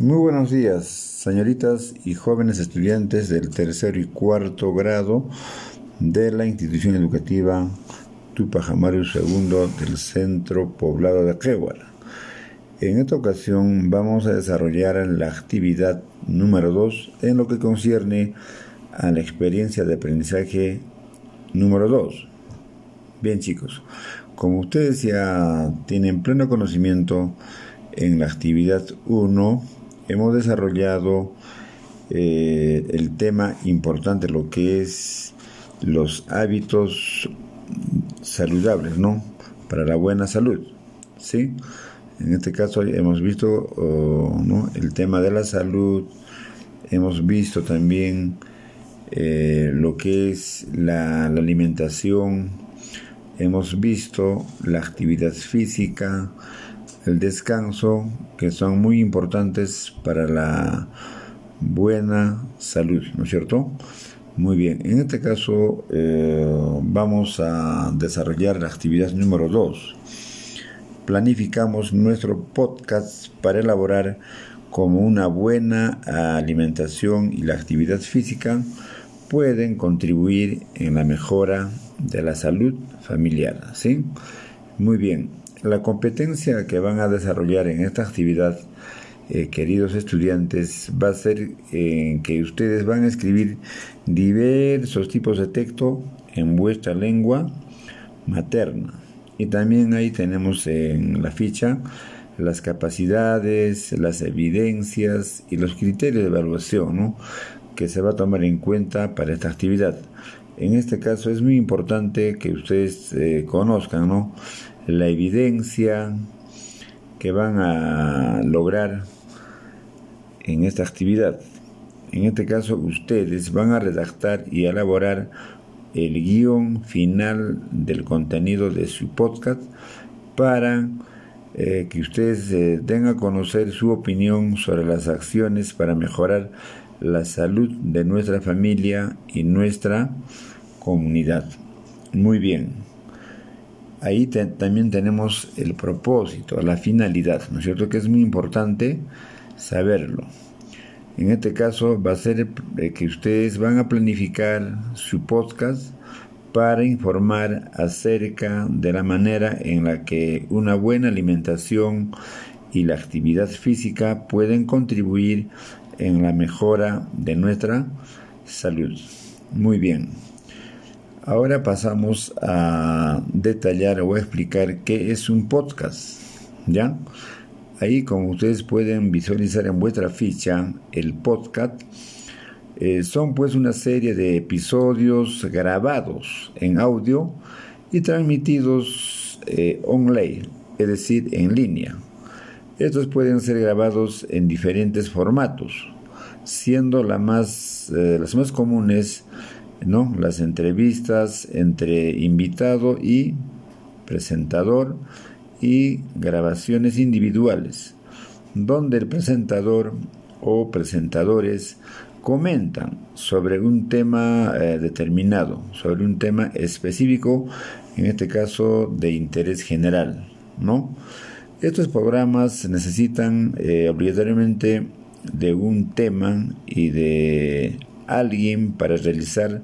Muy buenos días, señoritas y jóvenes estudiantes del tercer y cuarto grado de la institución educativa Tupac Amaru II del centro poblado de Quehuara. En esta ocasión vamos a desarrollar la actividad número 2 en lo que concierne a la experiencia de aprendizaje número 2. Bien chicos, como ustedes ya tienen pleno conocimiento en la actividad 1, hemos desarrollado eh, el tema importante, lo que es los hábitos saludables, ¿no? Para la buena salud, ¿sí? En este caso hemos visto el tema de la salud, hemos visto también eh, lo que es la alimentación, hemos visto la actividad física, el descanso, que son muy importantes para la buena salud, ¿no es cierto? Muy bien, en este caso eh, vamos a desarrollar la actividad número 2. Planificamos nuestro podcast para elaborar como una buena alimentación y la actividad física pueden contribuir en la mejora de la salud familiar, ¿sí? Muy bien, la competencia que van a desarrollar en esta actividad, eh, queridos estudiantes, va a ser en que ustedes van a escribir diversos tipos de texto en vuestra lengua materna. Y también ahí tenemos en la ficha las capacidades, las evidencias y los criterios de evaluación que se va a tomar en cuenta para esta actividad. En este caso es muy importante que ustedes eh, conozcan ¿no? La evidencia que van a lograr en esta actividad. En este caso, ustedes van a redactar y elaborar el guion final del contenido de su podcast para eh, que ustedes eh, den a conocer su opinión sobre las acciones para mejorar la salud de nuestra familia y nuestra comunidad. Muy bien ahí también tenemos el propósito, la finalidad, ¿no es cierto? Que es muy importante saberlo. En este caso va a ser eh, que ustedes van a planificar su podcast para informar acerca de la manera en la que una buena alimentación y la actividad física pueden contribuir en la mejora de nuestra salud. Muy bien. Ahora pasamos a detallar o explicar qué es un podcast. ¿Ya? Ahí, como ustedes pueden visualizar en vuestra ficha, el podcast eh, son pues una serie de episodios grabados en audio y transmitidos eh, online, es decir, en línea. Estos pueden ser grabados en diferentes formatos, siendo la más, eh, las más comunes ¿no? Las entrevistas entre invitado y presentador y grabaciones individuales, donde el presentador o presentadores comentan sobre un tema eh, determinado, sobre un tema específico, en este caso de interés general, ¿no? Estos programas necesitan eh, obligatoriamente de un tema y de alguien para realizar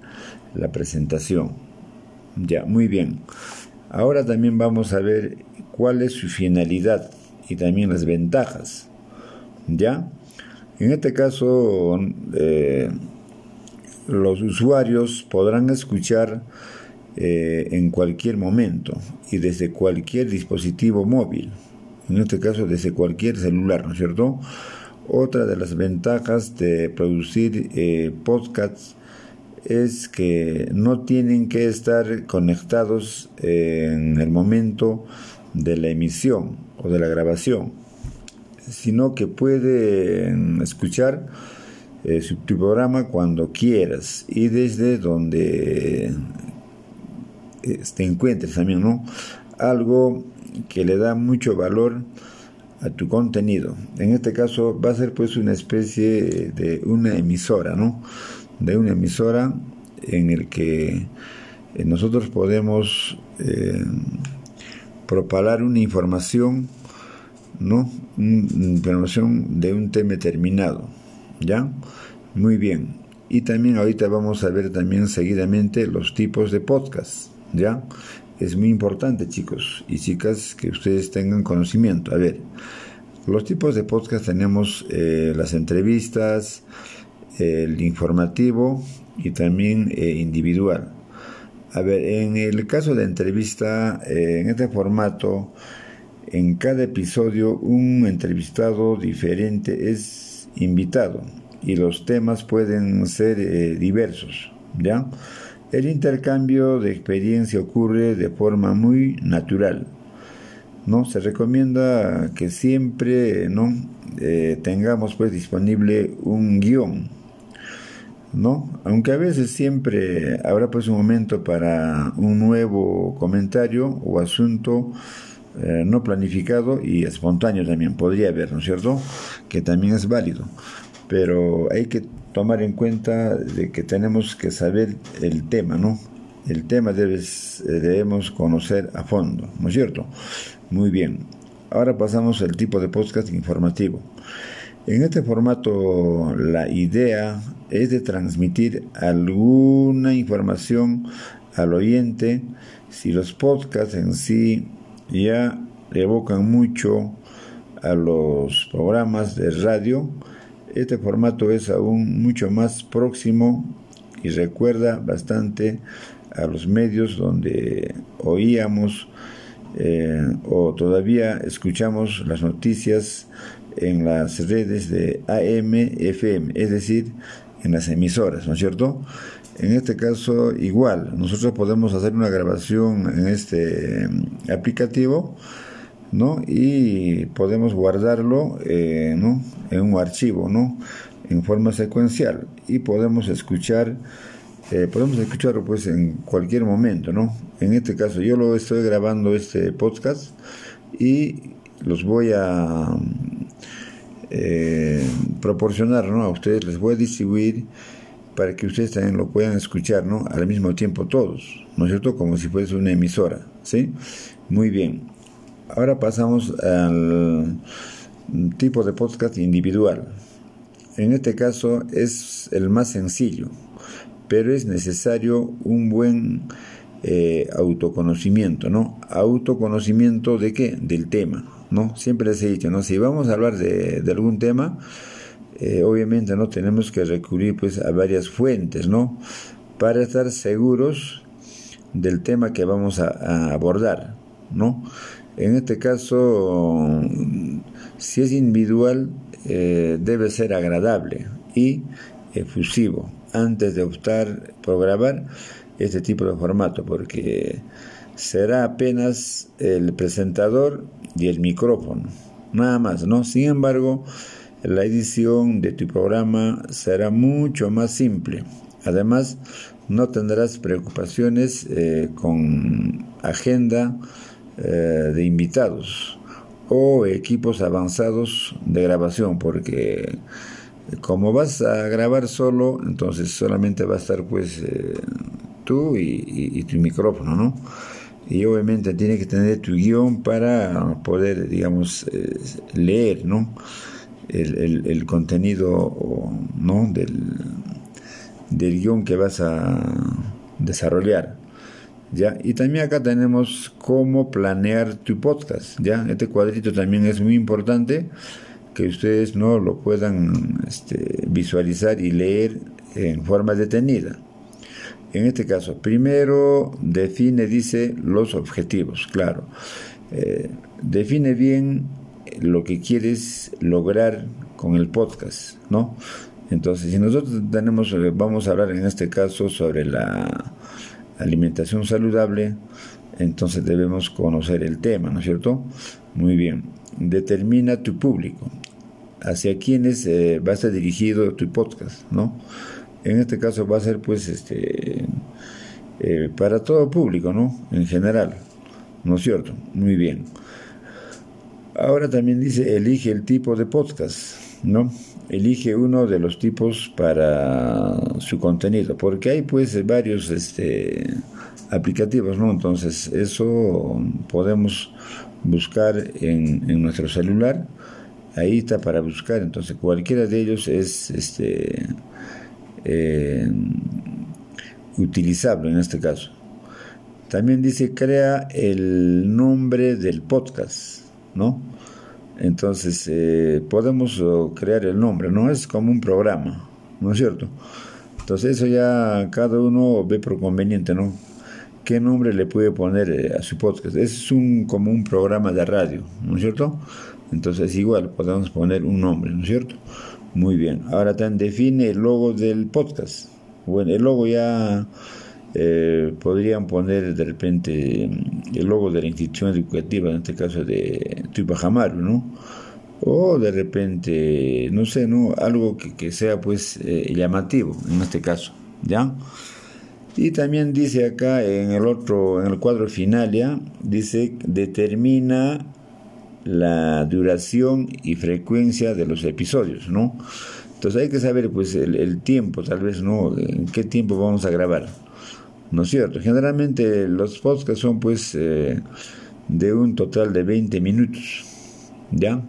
la presentación. Ya, muy bien. Ahora también vamos a ver cuál es su finalidad y también las ventajas. ¿Ya? En este caso, eh, los usuarios podrán escuchar eh, en cualquier momento y desde cualquier dispositivo móvil. En este caso, desde cualquier celular, ¿no es cierto? Otra de las ventajas de producir eh, podcasts es que no tienen que estar conectados en el momento de la emisión o de la grabación, sino que pueden escuchar eh, su programa cuando quieras y desde donde eh, te encuentres también, ¿no? Algo que le da mucho valor a tu contenido. En este caso va a ser pues una especie de una emisora, ¿no? De una emisora en el que eh, nosotros podemos eh, propalar una información ¿no? Información de un tema determinado, ¿ya? Muy bien. Y también ahorita vamos a ver también seguidamente los tipos de podcast, ¿ya? Es muy importante, chicos y chicas, que ustedes tengan conocimiento. A ver, los tipos de podcast tenemos eh, las entrevistas, el informativo y también eh, individual. A ver, en el caso de entrevista, eh, en este formato, en cada episodio un entrevistado diferente es invitado y los temas pueden ser eh, diversos, ¿ya? El intercambio de experiencia ocurre de forma muy natural, ¿no? Se recomienda que siempre, ¿no? Eh, tengamos pues disponible un guion, ¿no? Aunque a veces siempre habrá pues un momento para un nuevo comentario o asunto eh, no planificado y espontáneo también podría haber, ¿no es cierto? Que también es válido. Pero hay que tomar en cuenta de que tenemos que saber el tema, ¿no? El tema debes, eh, debemos conocer a fondo, ¿no es cierto? Muy bien. Ahora pasamos al tipo de podcast informativo. En este formato la idea es de transmitir alguna información al oyente si los podcasts en sí ya evocan mucho a los programas de radio. Este formato es aún mucho más próximo y recuerda bastante a los medios donde oíamos eh, o todavía escuchamos las noticias en las redes de AM, FM, es decir, en las emisoras, ¿no es cierto? En este caso, igual, nosotros podemos hacer una grabación en este mm, aplicativo, ¿no? Y podemos guardarlo, eh, ¿no? En un archivo, ¿no? En forma secuencial y podemos escuchar, eh, podemos escucharlo pues en cualquier momento, ¿no? En este caso, yo lo estoy grabando este podcast y los voy a eh, proporcionar ¿no? a ustedes, les voy a distribuir para que ustedes también lo puedan escuchar ¿no? al mismo tiempo todos, ¿no es cierto? Como si fuese una emisora, ¿sí? Muy bien. Ahora pasamos al tipo de podcast individual. En este caso es el más sencillo, pero es necesario un buen eh, autoconocimiento, ¿no? Autoconocimiento de qué? Del tema, ¿no? Siempre les he dicho, ¿no? Si vamos a hablar de, algún tema, eh, obviamente no tenemos que recurrir pues a varias fuentes, ¿no? Para estar seguros del tema que vamos a, abordar, ¿no? En este caso, si es individual, eh, debe ser agradable y efusivo antes de optar por grabar este tipo de formato, porque será apenas el presentador y el micrófono, nada más, ¿no? Sin embargo, la edición de tu programa será mucho más simple. Además, no tendrás preocupaciones eh, con agenda eh, de invitados o equipos avanzados de grabación, porque como vas a grabar solo, entonces solamente va a estar pues eh, tú y tu micrófono, ¿no? y obviamente tiene que tener tu guion para poder, digamos, eh, leer, ¿no? El, el, contenido, ¿no? Del, del guion que vas a desarrollar. ¿Ya? Y también acá tenemos cómo planear tu podcast, ¿ya? Este cuadrito también es muy importante que ustedes no lo puedan este, visualizar y leer en forma detenida. En este caso, primero define, dice, los objetivos, claro. Eh, define bien lo que quieres lograr con el podcast, ¿no? Entonces, si nosotros tenemos, eh, vamos a hablar en este caso sobre la alimentación saludable, entonces debemos conocer el tema, ¿no es cierto? Muy bien. Determina tu público, hacia quiénes eh, va a estar dirigido tu podcast, ¿no? en este caso va a ser pues este eh, para todo público, ¿no? En general, ¿no es cierto? Muy bien. Ahora también dice, elige el tipo de podcast, ¿no? Elige uno de los tipos para su contenido, porque hay pues varios este, aplicativos, ¿no? Entonces eso podemos buscar en, nuestro celular. Ahí está para buscar, entonces cualquiera de ellos es este eh, utilizable en este caso. También dice crea el nombre del podcast, ¿no? Entonces eh, podemos crear el nombre, ¿no? Es como un programa, ¿no es cierto? Entonces eso ya cada uno ve por conveniente, ¿no? ¿Qué nombre le puede poner eh, a su podcast? Es un, como un programa de radio, ¿no es cierto? Entonces igual podemos poner un nombre, ¿no es cierto? Muy bien. Ahora también define el logo del podcast. Bueno, el logo ya eh, podrían poner de repente el logo de la institución educativa, en este caso de Tuipajamaru, ¿no? O de repente, no sé, ¿no? Algo que, sea pues eh, llamativo en este caso, ¿ya? Y también dice acá en el otro, en el cuadro final ya, dice determina la duración y frecuencia de los episodios, ¿no? Entonces hay que saber pues el, tiempo, tal vez, ¿no? En qué tiempo vamos a grabar, ¿no es cierto? Generalmente los podcasts son pues eh, de un total de 20 minutos, ¿ya?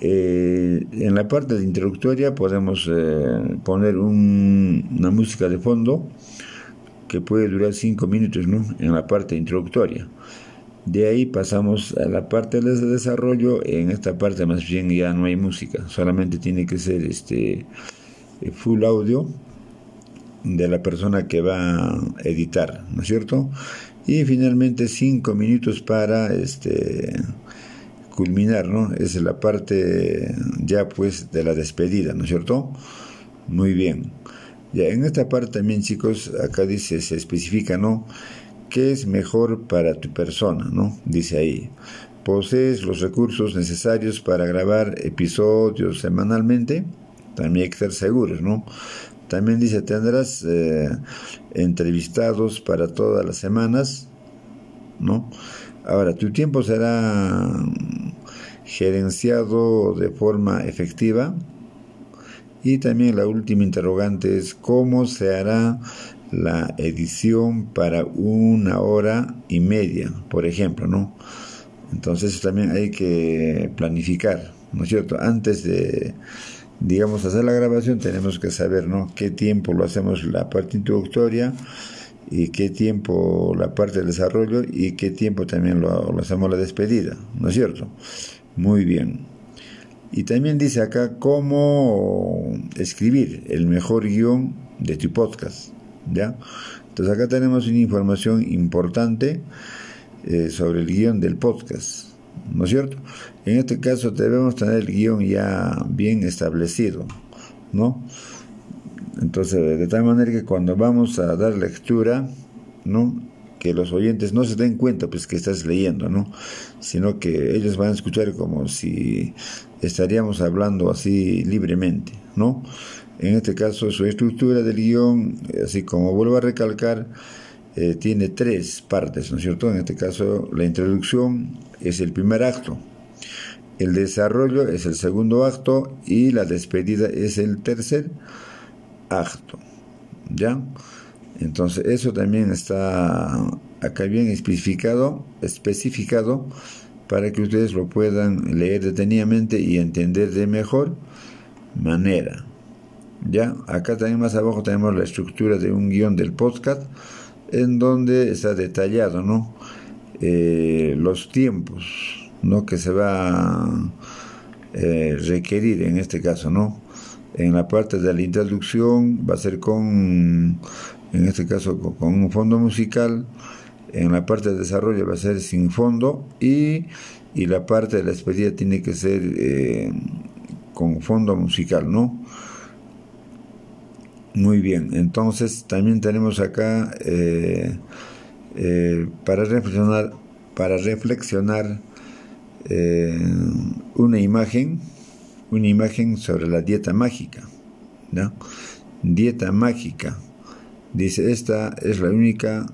Eh, en la parte de introductoria podemos eh, poner una música de fondo que puede durar 5 minutos. En la parte introductoria. De ahí pasamos a la parte de desarrollo. En esta parte más bien ya no hay música, solamente tiene que ser este full audio de la persona que va a editar, ¿no es cierto? Y finalmente cinco minutos para este culminar, ¿no? Es la parte ya pues de la despedida, ¿no es cierto? Muy bien. Ya en esta parte también chicos, acá dice, se especifica, ¿no? ¿Qué es mejor para tu persona? ¿no? Dice ahí. ¿Posees los recursos necesarios para grabar episodios semanalmente? También hay que estar seguros, ¿no? También dice, tendrás eh, entrevistados para todas las semanas, ¿no? Ahora, tu tiempo será gerenciado de forma efectiva. Y también la última interrogante es, ¿cómo se hará la edición para una hora y media, por ejemplo, ¿no? Entonces también hay que planificar, ¿no es cierto? Antes de, digamos, hacer la grabación tenemos que saber, ¿no? Qué tiempo lo hacemos la parte introductoria y qué tiempo la parte del desarrollo y qué tiempo también lo, lo hacemos la despedida, ¿no es cierto? Muy bien. Y también dice acá cómo escribir el mejor guion de tu podcast. ¿ya? Entonces acá tenemos una información importante eh, sobre el guion del podcast, ¿no es cierto? En este caso debemos tener el guion ya bien establecido, ¿no? Entonces, de tal manera que cuando vamos a dar lectura, ¿no? Que los oyentes no se den cuenta pues que estás leyendo, ¿no? Sino que ellos van a escuchar como si estaríamos hablando así libremente, ¿no? En este caso, su estructura del guion, así como vuelvo a recalcar, eh, tiene tres partes, ¿no es cierto? En este caso, la introducción es el primer acto, el desarrollo es el segundo acto y la despedida es el tercer acto, ¿ya? Entonces, eso también está acá bien especificado, especificado para que ustedes lo puedan leer detenidamente y entender de mejor manera. Ya, acá también más abajo tenemos la estructura de un guion del podcast en donde está detallado, ¿no? Eh, los tiempos, ¿no? Que se va a eh, requerir en este caso, ¿no? En la parte de la introducción va a ser con, en este caso, con, un fondo musical. En la parte de desarrollo va a ser sin fondo y, y la parte de la despedida tiene que ser eh, con fondo musical, ¿no? Muy bien, entonces también tenemos acá eh, eh, para reflexionar, para reflexionar eh, una imagen, una imagen sobre la dieta mágica. Dieta mágica. Dice, esta es la única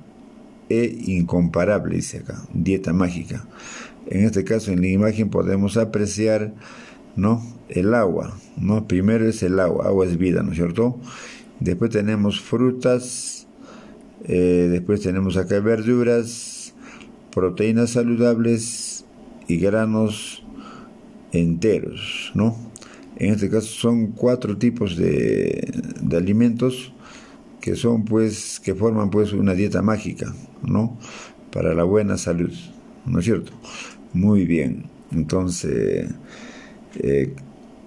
e incomparable, dice acá, dieta mágica. En este caso, en la imagen podemos apreciar, ¿no? El agua, ¿no? Primero es el agua, agua es vida, ¿no es cierto? Después tenemos frutas, eh, después tenemos acá verduras, proteínas saludables y granos enteros, ¿no? En este caso son cuatro tipos de, de alimentos que son pues que forman pues una dieta mágica, ¿no? Para la buena salud, ¿no es cierto? Muy bien. Entonces, eh,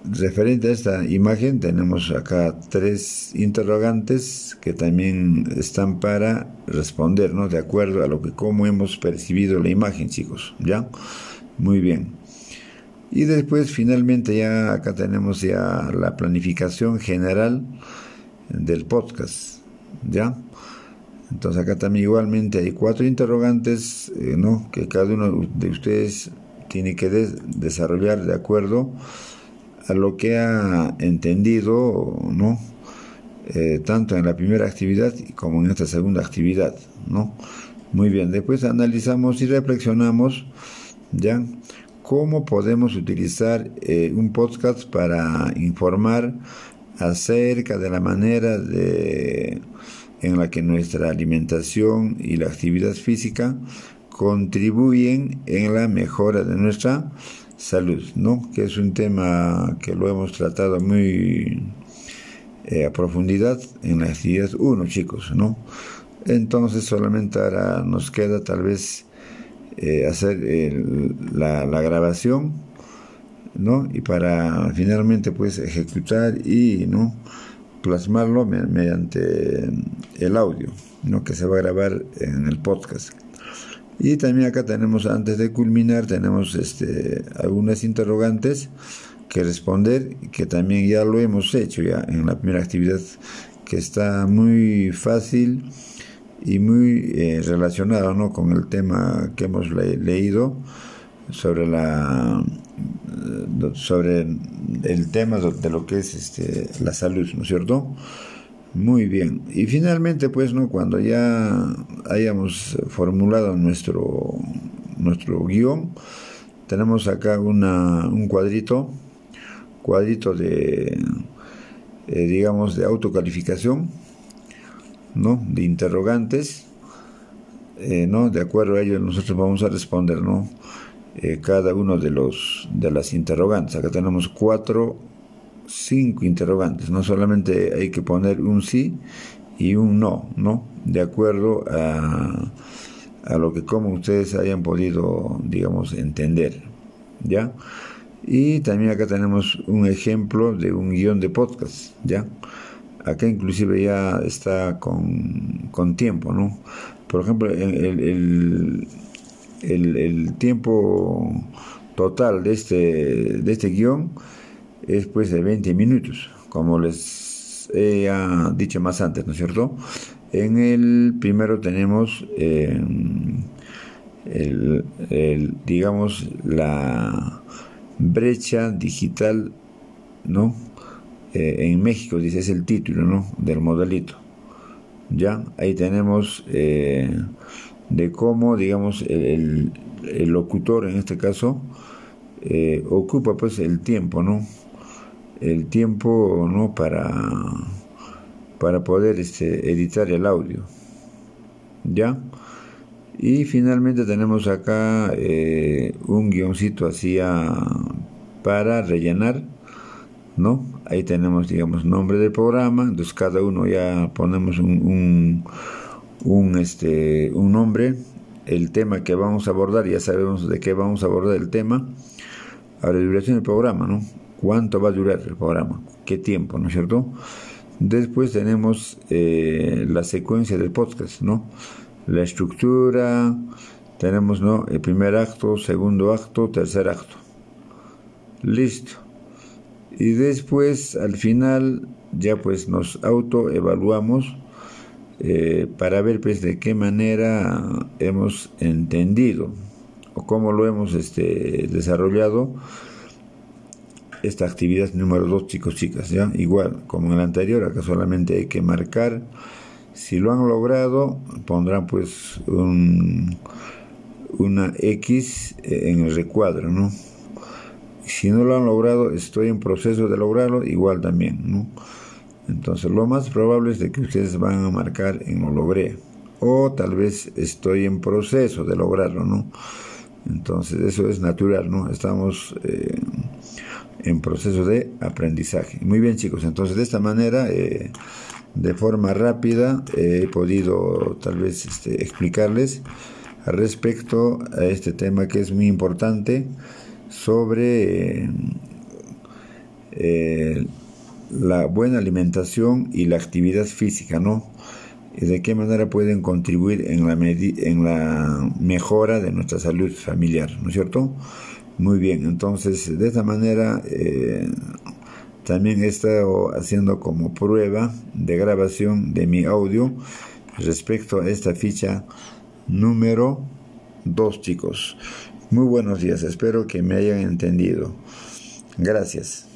referente a esta imagen, tenemos acá tres interrogantes que también están para responder, ¿no? De acuerdo a lo que cómo hemos percibido la imagen, chicos, ¿ya? Muy bien. Y después finalmente ya acá tenemos ya la planificación general del podcast, ¿ya? Entonces acá también igualmente hay cuatro interrogantes, eh, ¿no? Que cada uno de ustedes tiene que desarrollar de acuerdo a lo que ha entendido, ¿no? Eh, tanto en la primera actividad como en esta segunda actividad, ¿no? Muy bien, después analizamos y reflexionamos, ¿ya? cómo podemos utilizar eh, un podcast para informar acerca de la manera de, en la que nuestra alimentación y la actividad física contribuyen en la mejora de nuestra salud, ¿no? Que es un tema que lo hemos tratado muy eh, a profundidad en la actividad 1, chicos, ¿no? Entonces solamente ahora nos queda tal vez eh, hacer la, grabación, ¿no? Y para finalmente pues ejecutar y, ¿no? Plasmarlo mediante el audio, ¿no? Que se va a grabar en el podcast. Y también acá tenemos, antes de culminar, tenemos este, algunas interrogantes que responder, que también ya lo hemos hecho ya en la primera actividad, que está muy fácil y muy eh, relacionado ¿no? con el tema que hemos leído sobre la sobre el tema de lo que es este, la salud, ¿no es cierto? Muy bien. Y finalmente, pues, ¿no? Cuando ya hayamos formulado nuestro, nuestro guion, tenemos acá una, un cuadrito, cuadrito de, eh, digamos, de autocalificación, ¿no? De interrogantes, eh, ¿no? De acuerdo a ello nosotros vamos a responder, ¿no? Eh, cada uno de los de las interrogantes. Acá tenemos cuatro, cinco interrogantes. No solamente hay que poner un sí y un no, ¿no? De acuerdo a, a lo que como ustedes hayan podido, digamos, entender, ¿ya? Y también acá tenemos un ejemplo de un guion de podcast, ¿ya? acá inclusive ya está con, con tiempo, ¿no? Por ejemplo, el, el, el, el, tiempo total de este, de este guion es pues de 20 minutos, como les he dicho más antes, ¿no es cierto? En el primero tenemos eh, el, el, digamos, la brecha digital, ¿no? Eh, en México, dice, es el título ¿no? del modelito. Ya, ahí tenemos eh, de cómo, digamos, el, el, locutor en este caso eh, ocupa pues el tiempo, ¿no? El tiempo, ¿no? Para, para poder este, editar el audio. ¿Ya? Y finalmente tenemos acá un guioncito así para rellenar ¿no? Ahí tenemos, digamos, nombre del programa, entonces cada uno ya ponemos un, un, este, un nombre, el tema que vamos a abordar, ya sabemos de qué vamos a abordar el tema. Ahora, la duración del programa, ¿no? ¿Cuánto va a durar el programa? ¿Qué tiempo, no es cierto? Después tenemos eh, la secuencia del podcast, ¿no? La estructura, tenemos, ¿no? El primer acto, segundo acto, tercer acto. Listo y después al final ya pues nos autoevaluamos eh, para ver pues de qué manera hemos entendido o cómo lo hemos este, desarrollado esta actividad número dos chicos chicas ya igual como en el anterior acá solamente hay que marcar si lo han logrado pondrán pues un, una X en el recuadro no si no lo han logrado, estoy en proceso de lograrlo, igual también, ¿no? Entonces, lo más probable es de que ustedes van a marcar en lo logré. O tal vez estoy en proceso de lograrlo, ¿no? Entonces, eso es natural, ¿no? Estamos eh, en proceso de aprendizaje. Muy bien, chicos. Entonces, de esta manera, eh, de forma rápida, he podido tal vez este, explicarles respecto a este tema que es muy importante sobre eh, la buena alimentación y la actividad física, ¿no? Y de qué manera pueden contribuir en la, en la mejora de nuestra salud familiar, ¿no es cierto? Muy bien, entonces de esta manera eh, también he estado haciendo como prueba de grabación de mi audio respecto a esta ficha número 2, chicos. Muy buenos días, espero que me hayan entendido. Gracias.